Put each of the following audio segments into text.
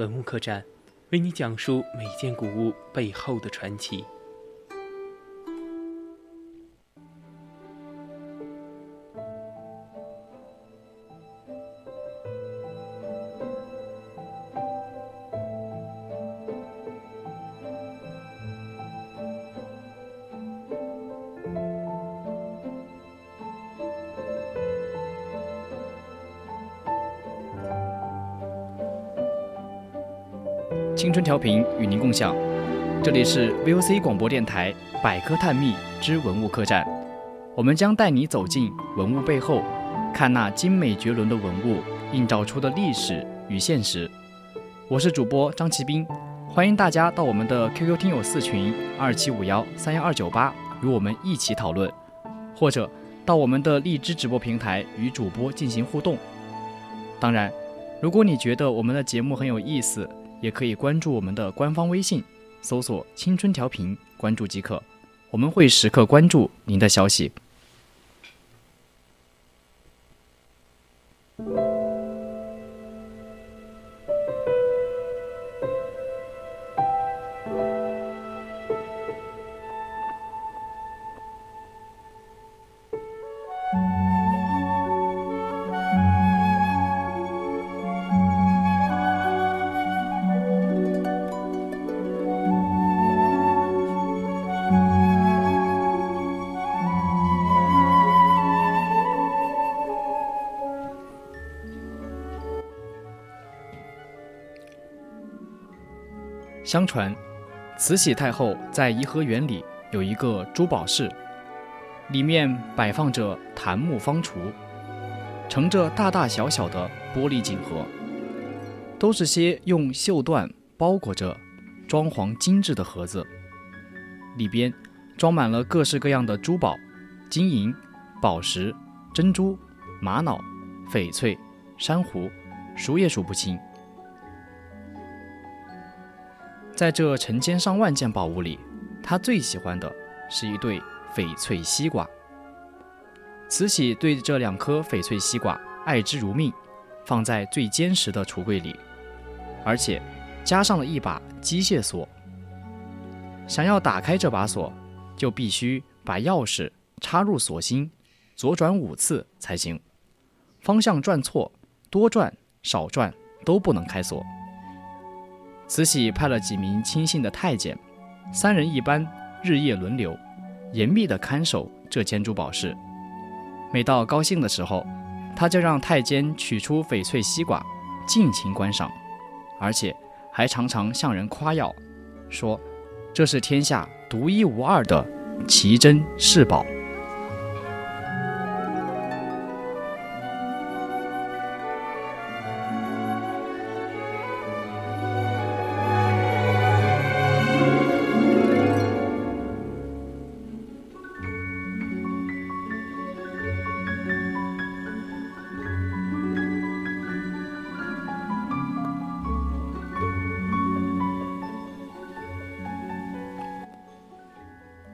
文物客栈，为你讲述每件古物背后的传奇。青春调频与您共享，这里是 VOC 广播电台百科探秘之文物客栈，我们将带你走进文物背后，看那精美绝伦的文物映照出的历史与现实。我是主播张奇斌，欢迎大家到我们的 QQ 听友四群二七五幺三幺二九八与我们一起讨论，或者到我们的荔枝直播平台与主播进行互动。当然，如果你觉得我们的节目很有意思，也可以关注我们的官方微信，搜索“青春调频”，关注即可。我们会时刻关注您的消息。相传，慈禧太后在颐和园里有一个珠宝室，里面摆放着檀木方橱，盛着大大小小的玻璃锦盒，都是些用绣缎包裹着、装潢精致的盒子，里边装满了各式各样的珠宝、金银、宝石、珍珠、玛瑙、翡翠、珊瑚，数也数不清。在这成千上万件宝物里，他最喜欢的是一对翡翠西瓜。慈禧对这两颗翡翠西瓜爱之如命，放在最坚实的橱柜里，而且加上了一把机械锁。想要打开这把锁，就必须把钥匙插入锁芯，左转五次才行。方向转错，多转少转都不能开锁。慈禧派了几名亲信的太监，三人一班，日夜轮流，严密地看守这间珠宝室。每到高兴的时候，他就让太监取出翡翠西瓜，尽情观赏，而且还常常向人夸耀，说这是天下独一无二的奇珍异宝。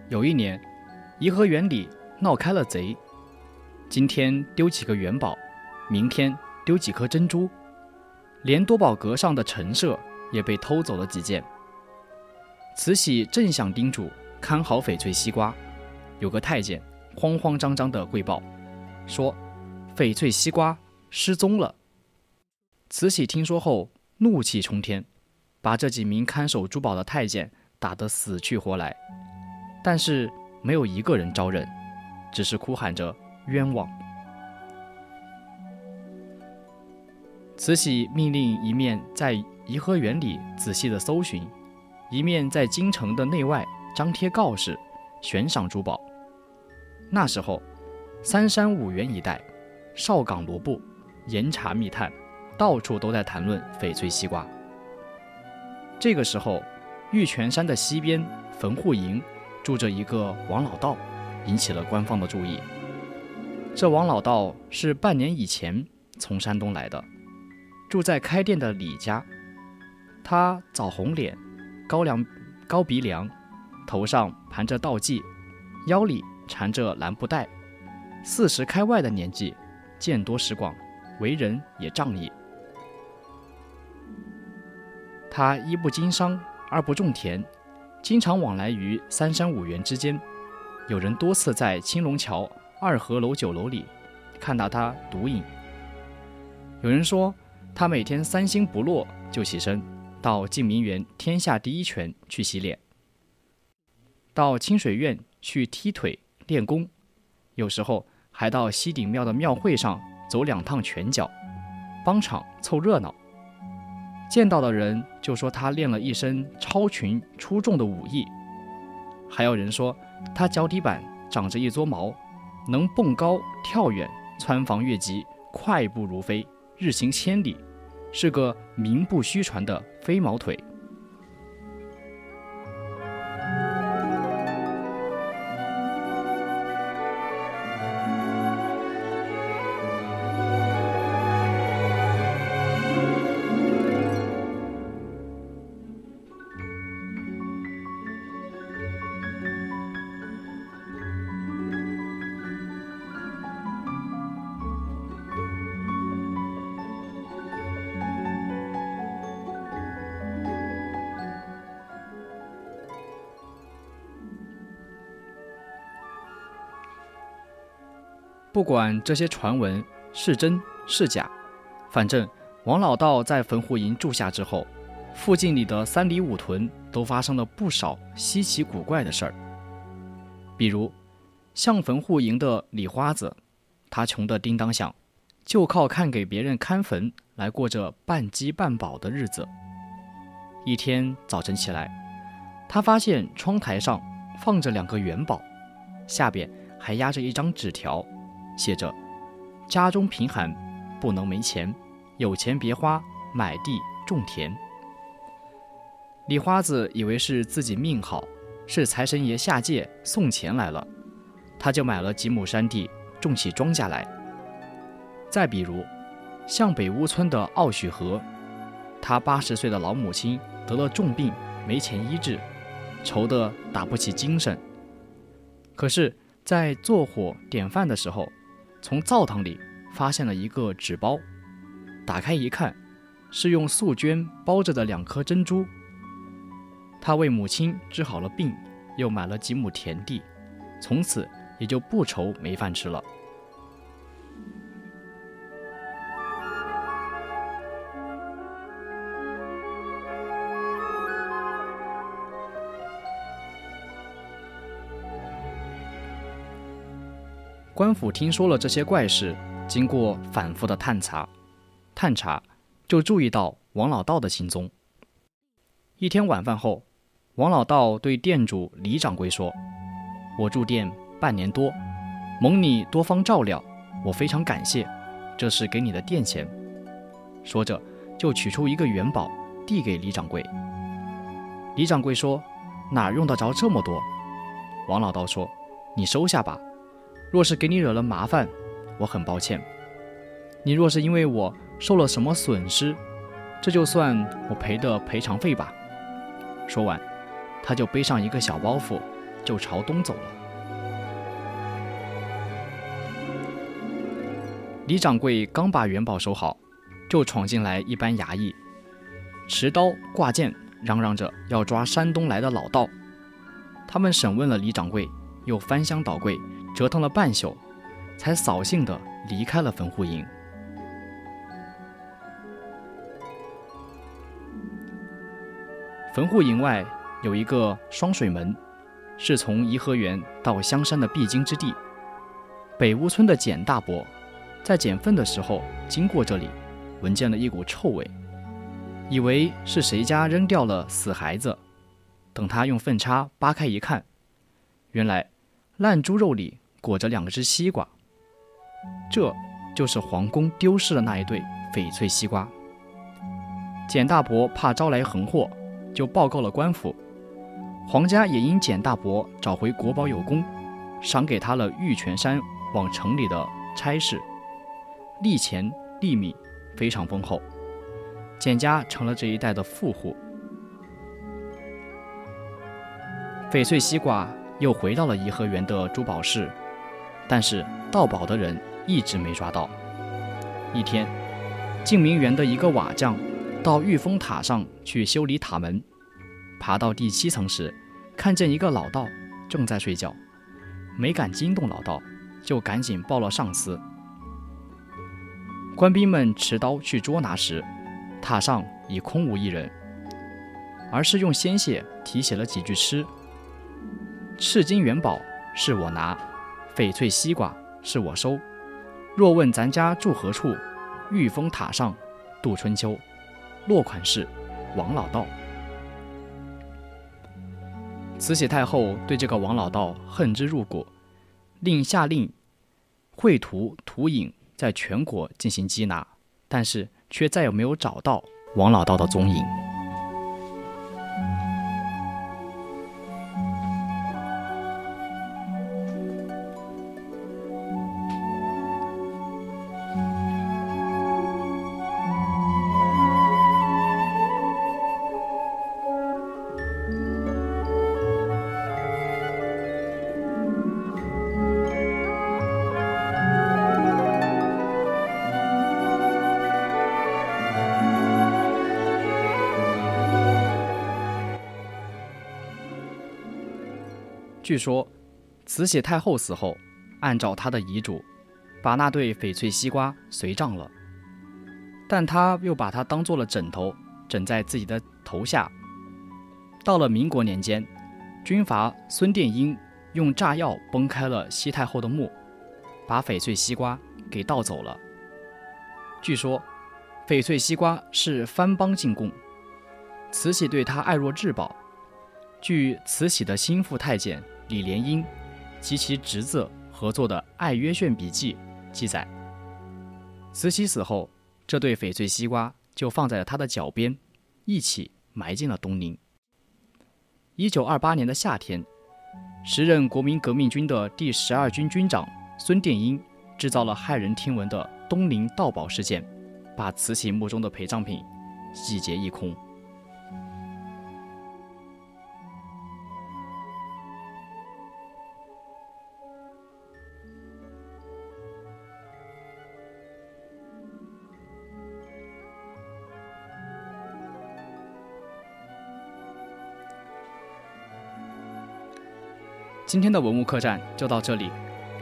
有一年，颐和园里闹开了贼，今天丢几个元宝，明天丢几颗珍珠，连多宝阁上的陈设也被偷走了几件。慈禧正想叮嘱看好翡翠西瓜，有个太监慌慌张张地汇报，说翡翠西瓜失踪了。慈禧听说后怒气冲天，把这几名看守珠宝的太监打得死去活来。但是没有一个人招认，只是哭喊着冤枉。慈禧命令一面在颐和园里仔细的搜寻，一面在京城的内外张贴告示，悬赏珠宝。那时候，三山五园一带，哨岗罗布，严查密探，到处都在谈论翡翠西瓜。这个时候，玉泉山的西边汾户营住着一个王老道，引起了官方的注意。这王老道是半年以前从山东来的，住在开店的李家。他枣红脸，高梁高鼻梁，头上盘着道髻，腰里缠着蓝布带，四十开外的年纪，见多识广，为人也仗义。他一不经商，二不种田，经常往来于三山五园之间。有人多次在青龙桥二合楼酒楼里看到他独饮。有人说，他每天三星不落就起身到净明园天下第一泉去洗脸，到清水院去踢腿练功，有时候还到西顶庙的庙会上走两趟拳脚，帮场凑热闹。见到的人就说他练了一身超群出众的武艺，还有人说他脚底板长着一撮毛，能蹦高跳远、穿房越脊、快步如飞、日行千里，是个名不虚传的飞毛腿。不管这些传闻是真是假，反正王老道在汾湖营住下之后，附近里的三里五屯都发生了不少稀奇古怪的事儿。比如，像汾湖营的李花子，他穷得叮当响，就靠看给别人看坟来过着半饥半饱的日子。一天早晨起来，他发现窗台上放着两个元宝，下边还压着一张纸条。写着：“家中贫寒，不能没钱，有钱别花，买地种田。”李花子以为是自己命好，是财神爷下界送钱来了，他就买了几亩山地，种起庄稼来。再比如，向北屋村的奥许和，他八十岁的老母亲得了重病，没钱医治，愁得打不起精神。可是，在做火点饭的时候，从灶堂里发现了一个纸包，打开一看，是用素绢包着的两颗珍珠。他为母亲治好了病，又买了几亩田地，从此也就不愁没饭吃了。官府听说了这些怪事，经过反复的探查，探查就注意到王老道的行踪。一天晚饭后，王老道对店主李掌柜说：“我住店半年多，蒙你多方照料，我非常感谢，这是给你的店钱。”说着，就取出一个元宝递给李掌柜。李掌柜说：“哪用得着这么多？”王老道说：“你收下吧。”若是给你惹了麻烦，我很抱歉。你若是因为我受了什么损失，这就算我赔的赔偿费吧。说完，他就背上一个小包袱，就朝东走了。李掌柜刚把元宝收好，就闯进来一班衙役，持刀挂剑，嚷嚷着要抓山东来的老道。他们审问了李掌柜，又翻箱倒柜。折腾了半宿，才扫兴地离开了汾湖营。汾湖营外有一个双水门，是从颐和园到香山的必经之地。北屋村的简大伯在捡粪的时候经过这里，闻见了一股臭味，以为是谁家扔掉了死孩子。等他用粪叉扒开一看，原来烂猪肉里。裹着两只西瓜，这就是皇宫丢失的那一对翡翠西瓜。简大伯怕招来横祸，就报告了官府。皇家也因简大伯找回国宝有功，赏给他了玉泉山往城里的差事，利钱利米非常丰厚，简家成了这一带的富户。翡翠西瓜又回到了颐和园的珠宝室，但是盗宝的人一直没抓到。一天，静明园的一个瓦匠到玉峰塔上去修理塔门，爬到第七层时，看见一个老道正在睡觉，没敢惊动老道，就赶紧报了上司。官兵们持刀去捉拿时，塔上已空无一人，而是用鲜血题写了几句诗。赤金元宝是我拿，翡翠西瓜是我收。若问咱家住何处，玉峰塔上度春秋。落款是王老道。慈禧太后对这个王老道恨之入骨，令下令绘图图影在全国进行缉拿，但是却再也没有找到王老道的踪影。据说，慈禧太后死后，按照她的遗嘱，把那对翡翠西瓜随葬了。但她又把它当做了枕头，枕在自己的头下。到了民国年间，军阀孙殿英用炸药崩开了西太后的墓，把翡翠西瓜给盗走了。据说，翡翠西瓜是藩邦进贡，慈禧对他爱若至宝。据慈禧的心腹太监。李莲英及其侄子合作的《爱约炫笔记》记载，慈禧死后，这对翡翠西瓜就放在了他的脚边，一起埋进了东宁。一九二八年的夏天，时任国民革命军的第十二军军长孙殿英制造了骇人听闻的东宁盗宝事件，把慈禧墓中的陪葬品洗劫一空。今天的文物客栈就到这里，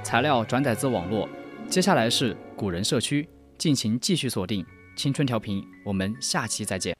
材料转载自网络。接下来是古人社区，敬请继续锁定青春调频，我们下期再见。